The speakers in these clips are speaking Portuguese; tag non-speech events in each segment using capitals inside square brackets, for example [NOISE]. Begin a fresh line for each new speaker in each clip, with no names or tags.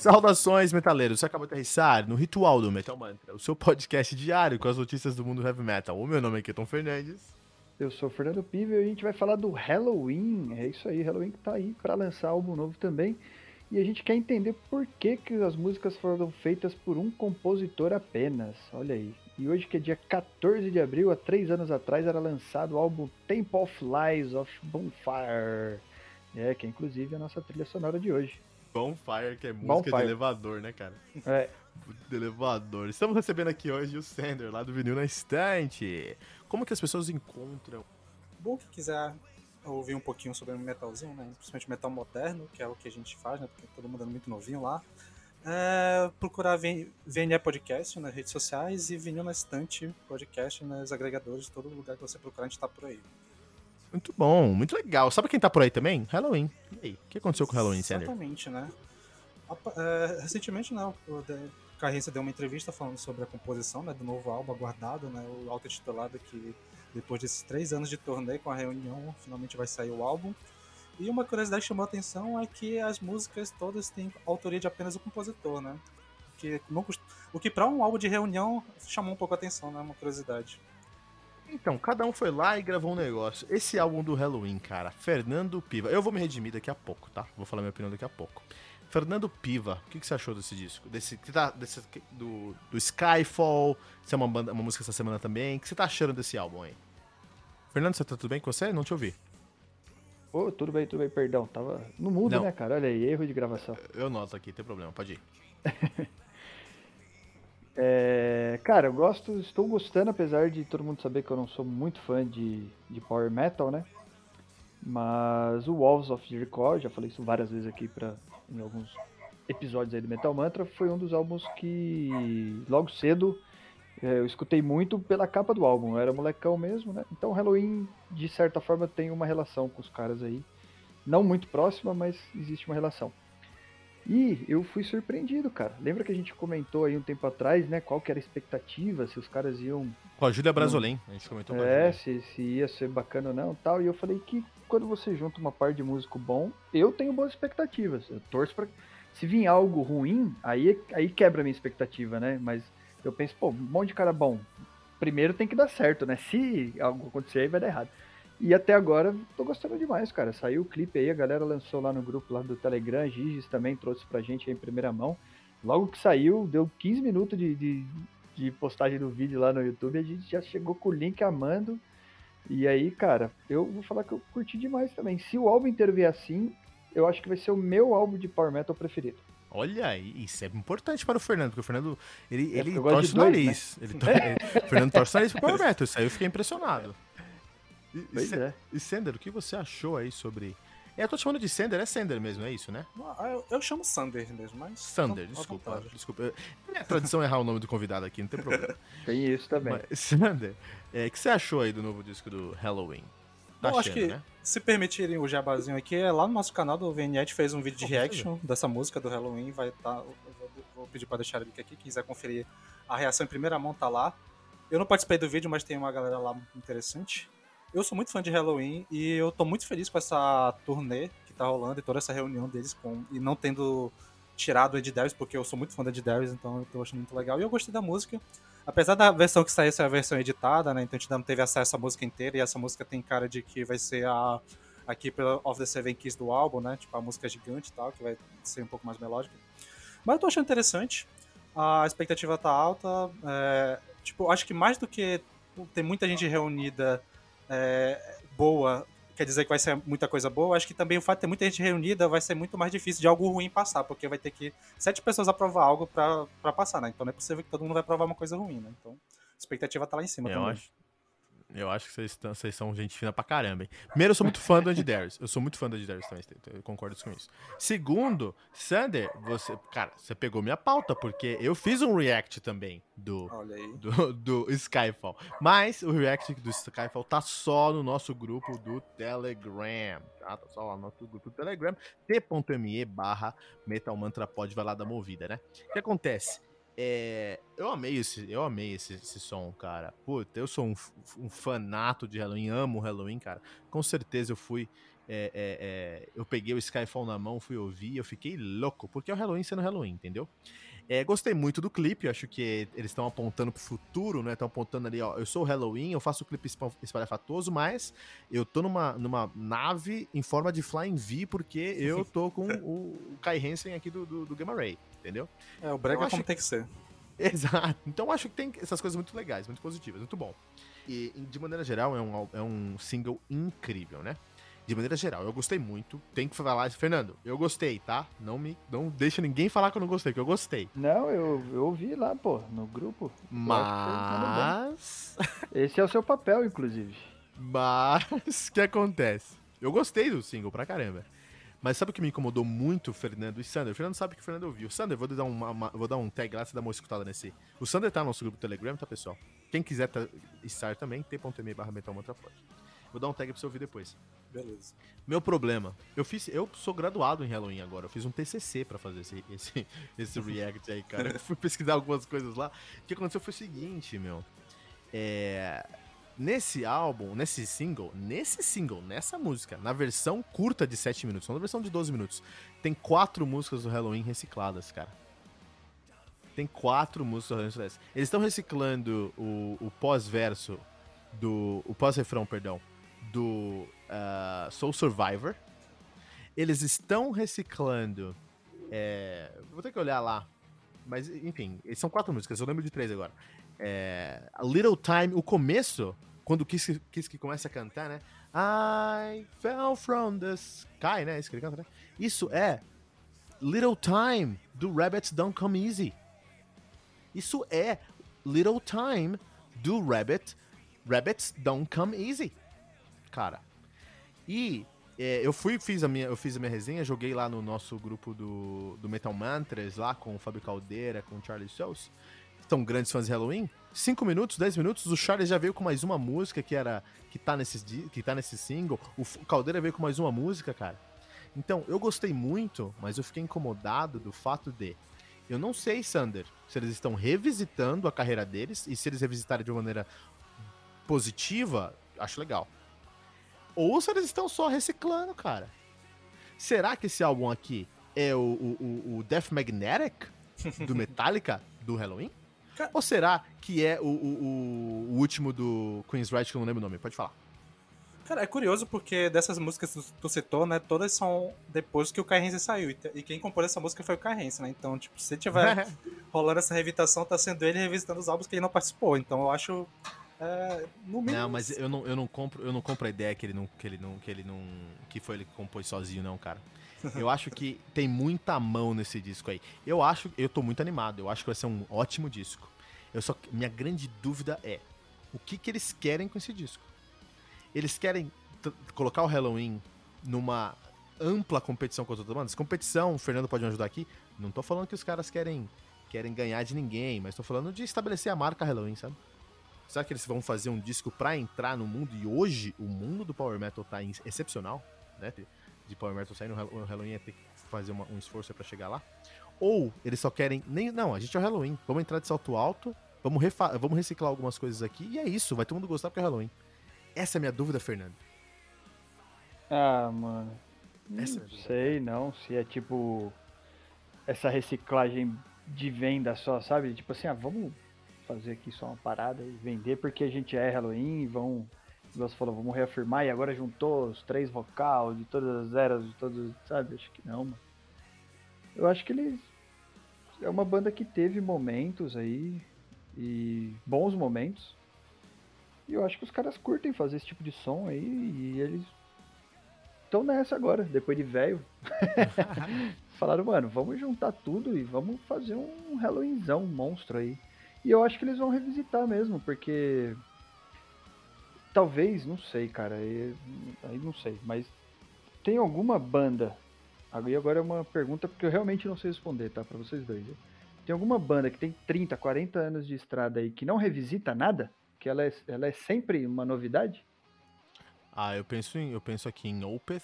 Saudações, metaleiros. Você acabou de aterrissar no Ritual do Metal Mantra, o seu podcast diário com as notícias do mundo heavy metal. O meu nome é Keton Fernandes.
Eu sou o Fernando Pive e a gente vai falar do Halloween. É isso aí, Halloween que tá aí para lançar álbum novo também. E a gente quer entender por que, que as músicas foram feitas por um compositor apenas. Olha aí. E hoje, que é dia 14 de abril, há três anos atrás, era lançado o álbum Temple of Lies of Bonfire. É, que é inclusive a nossa trilha sonora de hoje.
Bonfire, que é música Bonfire. de elevador, né, cara?
É. [LAUGHS]
De elevador. Estamos recebendo aqui hoje o Sander, lá do Vinil na Estante. Como que as pessoas encontram?
Bom, que quiser ouvir um pouquinho sobre metalzinho, né? Principalmente metal moderno, que é o que a gente faz, né? Porque todo mundo é muito novinho lá. É, procurar VNE Podcast nas redes sociais e Vinil na Estante Podcast nos agregadores, todo lugar que você procurar, a gente tá por aí.
Muito bom, muito legal. Sabe quem tá por aí também? Halloween. E aí, o que aconteceu com o Halloween, Sander?
Exatamente, né? É, recentemente, né, o Carriça deu uma entrevista falando sobre a composição né, do novo álbum aguardado, né, o auto-titulado que depois desses três anos de turnê com a reunião, finalmente vai sair o álbum. E uma curiosidade que chamou a atenção é que as músicas todas têm autoria de apenas o compositor, né? Que não, o que para um álbum de reunião chamou um pouco a atenção, né? Uma curiosidade.
Então, cada um foi lá e gravou um negócio. Esse álbum do Halloween, cara, Fernando Piva. Eu vou me redimir daqui a pouco, tá? Vou falar minha opinião daqui a pouco. Fernando Piva, o que, que você achou desse disco? Desse, tá, desse do, do Skyfall, isso é uma, banda, uma música essa semana também. O que você tá achando desse álbum aí? Fernando, você tá tudo bem com você? Não te ouvi.
Ô, oh, tudo bem, tudo bem, perdão. Tava no mudo, Não. né, cara? Olha aí, erro de gravação.
Eu noto aqui, tem problema, pode ir. [LAUGHS]
É, cara, eu gosto, estou gostando, apesar de todo mundo saber que eu não sou muito fã de, de power metal, né? Mas o Wolves of Jericho, já falei isso várias vezes aqui pra, em alguns episódios aí do Metal Mantra, foi um dos álbuns que logo cedo é, eu escutei muito pela capa do álbum. Eu era molecão mesmo, né? Então Halloween, de certa forma, tem uma relação com os caras aí. Não muito próxima, mas existe uma relação. E eu fui surpreendido, cara. Lembra que a gente comentou aí um tempo atrás, né? Qual que era a expectativa, se os caras iam.
Com a Júlia Brasolim, a gente comentou
É, se, se ia ser bacana ou não tal. E eu falei que quando você junta uma par de músico bom, eu tenho boas expectativas. Eu torço pra. Se vir algo ruim, aí, aí quebra a minha expectativa, né? Mas eu penso, pô, um monte de cara bom. Primeiro tem que dar certo, né? Se algo acontecer, aí vai dar errado. E até agora, tô gostando demais, cara. Saiu o clipe aí, a galera lançou lá no grupo lá do Telegram, Giges também trouxe pra gente aí em primeira mão. Logo que saiu, deu 15 minutos de, de, de postagem do vídeo lá no YouTube, a gente já chegou com o link amando. E aí, cara, eu vou falar que eu curti demais também. Se o álbum inteiro vier assim, eu acho que vai ser o meu álbum de Power Metal preferido.
Olha, isso é importante para o Fernando, porque o Fernando, ele, é ele torce o nariz. Né? Ele, [LAUGHS] Fernando torce o nariz pro Power Metal, isso aí eu fiquei impressionado. E, pois e, é. E Sender, o que você achou aí sobre. É, eu tô chamando de Sender, é Sender mesmo, é isso, né?
Ah, eu, eu chamo Sander mesmo, mas.
Sander, desculpa. Desculpa. É tradição errar o nome do convidado aqui, não tem problema. [LAUGHS]
Tem isso também.
Mas, Sander, é, o que você achou aí do novo disco do Halloween?
Tá eu acho que, né? se permitirem o jabazinho aqui, é lá no nosso canal do VNet fez um vídeo de reaction dessa música do Halloween. Vai tá, vou pedir pra deixar o link aqui, quem quiser conferir a reação em primeira mão tá lá. Eu não participei do vídeo, mas tem uma galera lá interessante. Eu sou muito fã de Halloween e eu tô muito feliz com essa turnê que tá rolando e toda essa reunião deles com e não tendo tirado o Ed Darius, porque eu sou muito fã do Ed Darius, então eu tô achando muito legal. E eu gostei da música. Apesar da versão que saiu ser a versão editada, né? Então a gente não teve acesso à música inteira e essa música tem cara de que vai ser a a Keeper of the Seven Keys do álbum, né? Tipo, a música gigante e tal, que vai ser um pouco mais melódica. Mas eu tô achando interessante. A expectativa tá alta. É, tipo, acho que mais do que ter muita gente reunida é, boa quer dizer que vai ser muita coisa boa, acho que também o fato de ter muita gente reunida vai ser muito mais difícil de algo ruim passar, porque vai ter que sete pessoas aprovar algo para passar, né? Então não é possível que todo mundo vai aprovar uma coisa ruim, né? Então a expectativa tá lá em cima
eu
também.
Acho, eu acho que vocês, vocês são gente fina pra caramba, hein? Primeiro, eu sou muito fã do Andy Darius. Eu sou muito fã do Andy Darius também, eu concordo com isso. Segundo, Sander, você. Cara, você pegou minha pauta, porque eu fiz um react também do, do, do, Skyfall. Mas o react do Skyfall tá só no nosso grupo do Telegram. Tá, tá só lá no nosso grupo do Telegram. t.me barra Metal Mantra Pod, vai lá da movida, né? O que acontece? É, eu amei esse, eu amei esse, esse som, cara. Puta, eu sou um, um fanato de Halloween, amo Halloween, cara. Com certeza eu fui é, é, é, eu peguei o Skyfall na mão, fui ouvir, eu fiquei louco, porque é o Halloween sendo Halloween, entendeu? É, gostei muito do clipe, acho que eles estão apontando pro futuro, né? Estão apontando ali, ó, eu sou o Halloween, eu faço o clipe espalhafatoso, mas eu tô numa, numa nave em forma de Flying V, porque [LAUGHS] eu tô com o, o Kai Hansen aqui do, do, do, Gamma Ray, entendeu?
É, o brega então, como tem que ser. [LAUGHS]
Exato. Então acho que tem essas coisas muito legais, muito positivas, muito bom. E, de maneira geral, é um, é um single incrível, né? de maneira geral, eu gostei muito. Tem que falar, Fernando, eu gostei, tá? Não me, não deixa ninguém falar que eu não gostei, que eu gostei.
Não, eu, eu ouvi lá, pô, no grupo.
Mas [LAUGHS]
esse é o seu papel, inclusive.
Mas o que acontece? Eu gostei do single pra caramba. Mas sabe o que me incomodou muito, Fernando e Sander? O Fernando sabe que o Fernando ouviu. Sander, vou dar, uma, uma, vou dar um tag lá, você dá uma escutada nesse. O Sander tá no nosso grupo do Telegram, tá, pessoal? Quem quiser tá, estar também, t.me barra metal Vou dar um tag pra você ouvir depois.
Beleza.
Meu problema, eu fiz, eu sou graduado em Halloween agora, eu fiz um TCC para fazer esse, esse, [LAUGHS] esse react aí, cara. Eu fui pesquisar algumas coisas lá. O que aconteceu foi o seguinte, meu. É, nesse álbum, nesse single, nesse single, nessa música, na versão curta de 7 minutos, não na versão de 12 minutos, tem quatro músicas do Halloween recicladas, cara. Tem quatro músicas do Halloween recicladas. Eles estão reciclando o, o pós-verso do. O pós-refrão, perdão, do uh, Soul Survivor. Eles estão reciclando. É, vou ter que olhar lá. Mas, enfim, são quatro músicas, eu lembro de três agora. É, a Little Time, o começo, quando Kiss que começa a cantar, né? I fell from the sky, né? Isso que ele canta, né? Isso é Little Time, do Rabbits Don't Come Easy. Isso é Little Time, do Rabbit, Rabbits Don't Come Easy. Cara, e é, eu fui, fiz a minha, eu fiz a minha resenha, joguei lá no nosso grupo do, do Metal Mantras, lá com o Fábio Caldeira, com o Charlie Souls. São grandes fãs de Halloween. 5 minutos, 10 minutos, o Charlie já veio com mais uma música que era. que tá nesse, que tá nesse single. O Caldeira veio com mais uma música, cara. Então, eu gostei muito, mas eu fiquei incomodado do fato de. Eu não sei, Sander, se eles estão revisitando a carreira deles e se eles revisitarem de uma maneira positiva, acho legal ou se eles estão só reciclando, cara. Será que esse álbum aqui é o, o, o Death Magnetic do [LAUGHS] Metallica do Halloween? Ou será que é o, o, o último do Queen's Right, que eu não lembro o nome? Pode falar.
Cara, é curioso porque dessas músicas que tu citou, né, todas são depois que o Carrense saiu. E quem compôs essa música foi o Carrense, né? Então, tipo, se tiver [LAUGHS] rolando essa revitação, tá sendo ele revisitando os álbuns que ele não participou. Então eu acho é,
não, mas eu não, eu não compro, eu não compro a ideia que ele não, que ele não, que ele não, que foi ele que compôs sozinho, não, cara. Eu acho que tem muita mão nesse disco aí. Eu acho, eu tô muito animado. Eu acho que vai ser um ótimo disco. Eu só, minha grande dúvida é o que que eles querem com esse disco. Eles querem colocar o Halloween numa ampla competição com as outras bandas. Competição, o Fernando pode me ajudar aqui. Não tô falando que os caras querem querem ganhar de ninguém, mas tô falando de estabelecer a marca Halloween, sabe? Será que eles vão fazer um disco para entrar no mundo? E hoje o mundo do Power Metal tá excepcional, né? De Power Metal saindo, o Halloween ia ter que fazer uma, um esforço para chegar lá. Ou eles só querem. Nem, não, a gente é o Halloween. Vamos entrar de salto alto, vamos, vamos reciclar algumas coisas aqui e é isso, vai todo mundo gostar porque é Halloween. Essa é a minha dúvida, Fernando.
Ah, mano. Essa não é sei não se é tipo essa reciclagem de venda só, sabe? Tipo assim, ah, vamos fazer aqui só uma parada e vender, porque a gente é Halloween, vão, você falou, vamos reafirmar, e agora juntou os três vocal de todas as eras, de todos, sabe? Acho que não, mano. Eu acho que eles. É uma banda que teve momentos aí, e bons momentos. E eu acho que os caras curtem fazer esse tipo de som aí, e eles estão nessa agora, depois de velho. [LAUGHS] Falaram, mano, vamos juntar tudo e vamos fazer um Halloweenzão, um monstro aí. E eu acho que eles vão revisitar mesmo, porque. Talvez, não sei, cara. Aí, aí não sei, mas tem alguma banda. Aí agora é uma pergunta porque eu realmente não sei responder, tá? Pra vocês dois. Tem alguma banda que tem 30, 40 anos de estrada aí que não revisita nada? Que ela é, ela é sempre uma novidade?
Ah, eu penso, em, eu penso aqui em Opeth,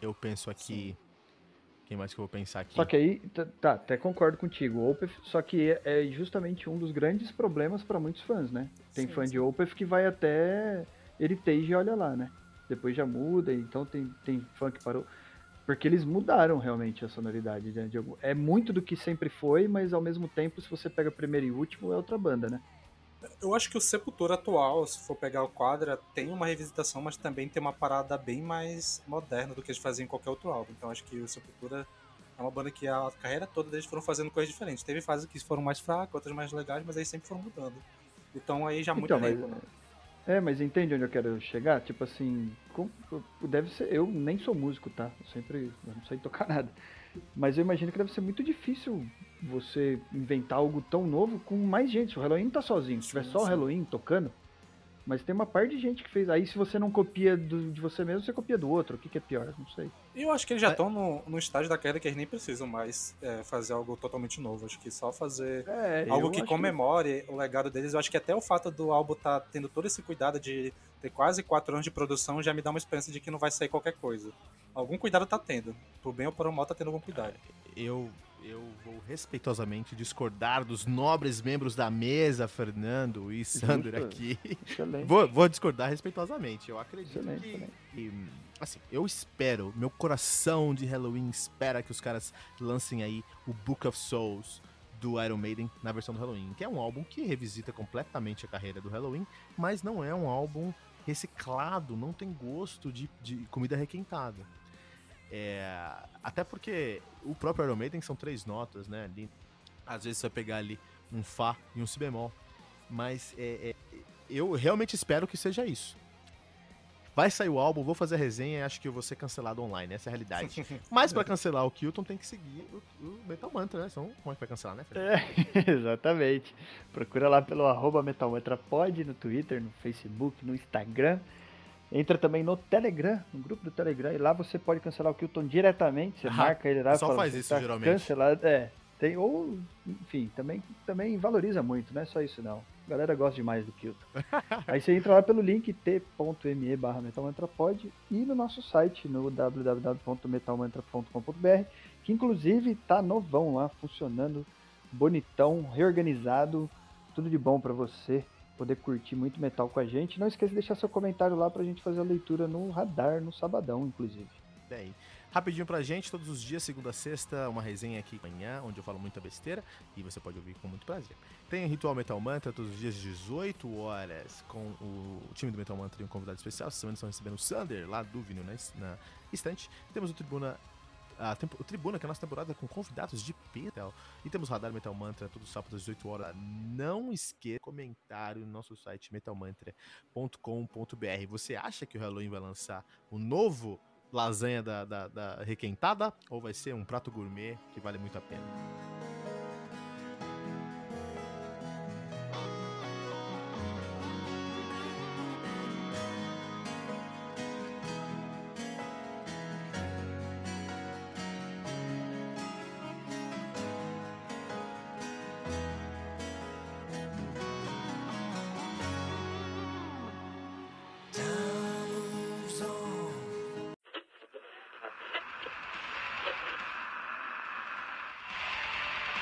eu penso aqui Sim. Quem mais que eu vou pensar aqui?
Só que aí, tá, até concordo contigo. Opeth, só que é, é justamente um dos grandes problemas para muitos fãs, né? Tem sim, fã sim. de Opeth que vai até Heritage e olha lá, né? depois já muda, então tem, tem que parou. Porque eles mudaram realmente a sonoridade. Né? É muito do que sempre foi, mas ao mesmo tempo, se você pega primeiro e último, é outra banda, né?
Eu acho que o Sepultura atual, se for pegar o quadra, tem uma revisitação, mas também tem uma parada bem mais moderna do que eles faziam em qualquer outro álbum. Então acho que o Sepultura é uma banda que a carreira toda eles foram fazendo coisas diferentes. Teve fases que foram mais fracas, outras mais legais, mas aí sempre foram mudando. Então aí já muda então, mas, né?
É, mas entende onde eu quero chegar? Tipo assim, deve ser. Eu nem sou músico, tá? Eu sempre eu não sei tocar [LAUGHS] nada. Mas eu imagino que deve ser muito difícil você inventar algo tão novo com mais gente. O Halloween não tá sozinho. Se tiver só o Halloween tocando, mas tem uma parte de gente que fez. Aí, se você não copia do, de você mesmo, você copia do outro. O que, que é pior? Não sei.
Eu acho que eles já estão é. no, no estágio da queda que eles nem precisam mais é, fazer algo totalmente novo. Acho que só fazer é, algo que comemore que... o legado deles. Eu acho que até o fato do álbum estar tá tendo todo esse cuidado de ter quase quatro anos de produção já me dá uma esperança de que não vai sair qualquer coisa. Algum cuidado tá tendo. Por bem ou por mal, tá tendo algum cuidado.
Eu eu vou respeitosamente discordar dos nobres membros da mesa, Fernando e Sander aqui. Vou, vou, discordar respeitosamente. Eu acredito excelente, que, excelente. que, assim, eu espero, meu coração de Halloween espera que os caras lancem aí o Book of Souls do Iron Maiden na versão do Halloween, que é um álbum que revisita completamente a carreira do Halloween, mas não é um álbum reciclado, não tem gosto de, de comida requentada. É, até porque o próprio Iron Maiden são três notas, né? Ali, às vezes você vai pegar ali um Fá e um Si bemol. Mas é, é, eu realmente espero que seja isso. Vai sair o álbum, vou fazer a resenha e acho que eu vou ser cancelado online, essa é a realidade. [LAUGHS] Mas para cancelar o Kilton tem que seguir o, o Metal Mantra, né? Senão, como é que vai cancelar, né,
É, [LAUGHS] exatamente. Procura lá pelo arroba Metal Mantra Pod no Twitter, no Facebook, no Instagram. Entra também no Telegram, no grupo do Telegram, e lá você pode cancelar o Kilton diretamente. Você ah, marca ele lá.
Só faz isso, tá geralmente.
Cancelado, é. Tem, ou, enfim, também, também valoriza muito, não é só isso não. A galera gosta demais do Kilton. [LAUGHS] Aí você entra lá pelo link t.me barra metalmantrapod e no nosso site, no www.metalmantra.com.br, que inclusive tá novão lá, funcionando, bonitão, reorganizado, tudo de bom para você poder curtir muito metal com a gente. Não esqueça de deixar seu comentário lá pra gente fazer a leitura no radar, no sabadão, inclusive.
Bem, rapidinho pra gente, todos os dias, segunda a sexta, uma resenha aqui amanhã, onde eu falo muita besteira e você pode ouvir com muito prazer. Tem o Ritual Metal Mantra todos os dias, 18 horas, com o time do Metal Mantra e um convidado especial. Essa semana estão recebendo o Sander, lá do Vinil, na, na estante. Temos o Tribuna a, o Tribuna, que é a nossa temporada com convidados de Petal. E temos Radar Metal Mantra todos os sábados às 18 horas. Não esqueça comentário no nosso site metalmantra.com.br. Você acha que o Halloween vai lançar o novo lasanha da, da, da requentada? Ou vai ser um prato gourmet que vale muito a pena?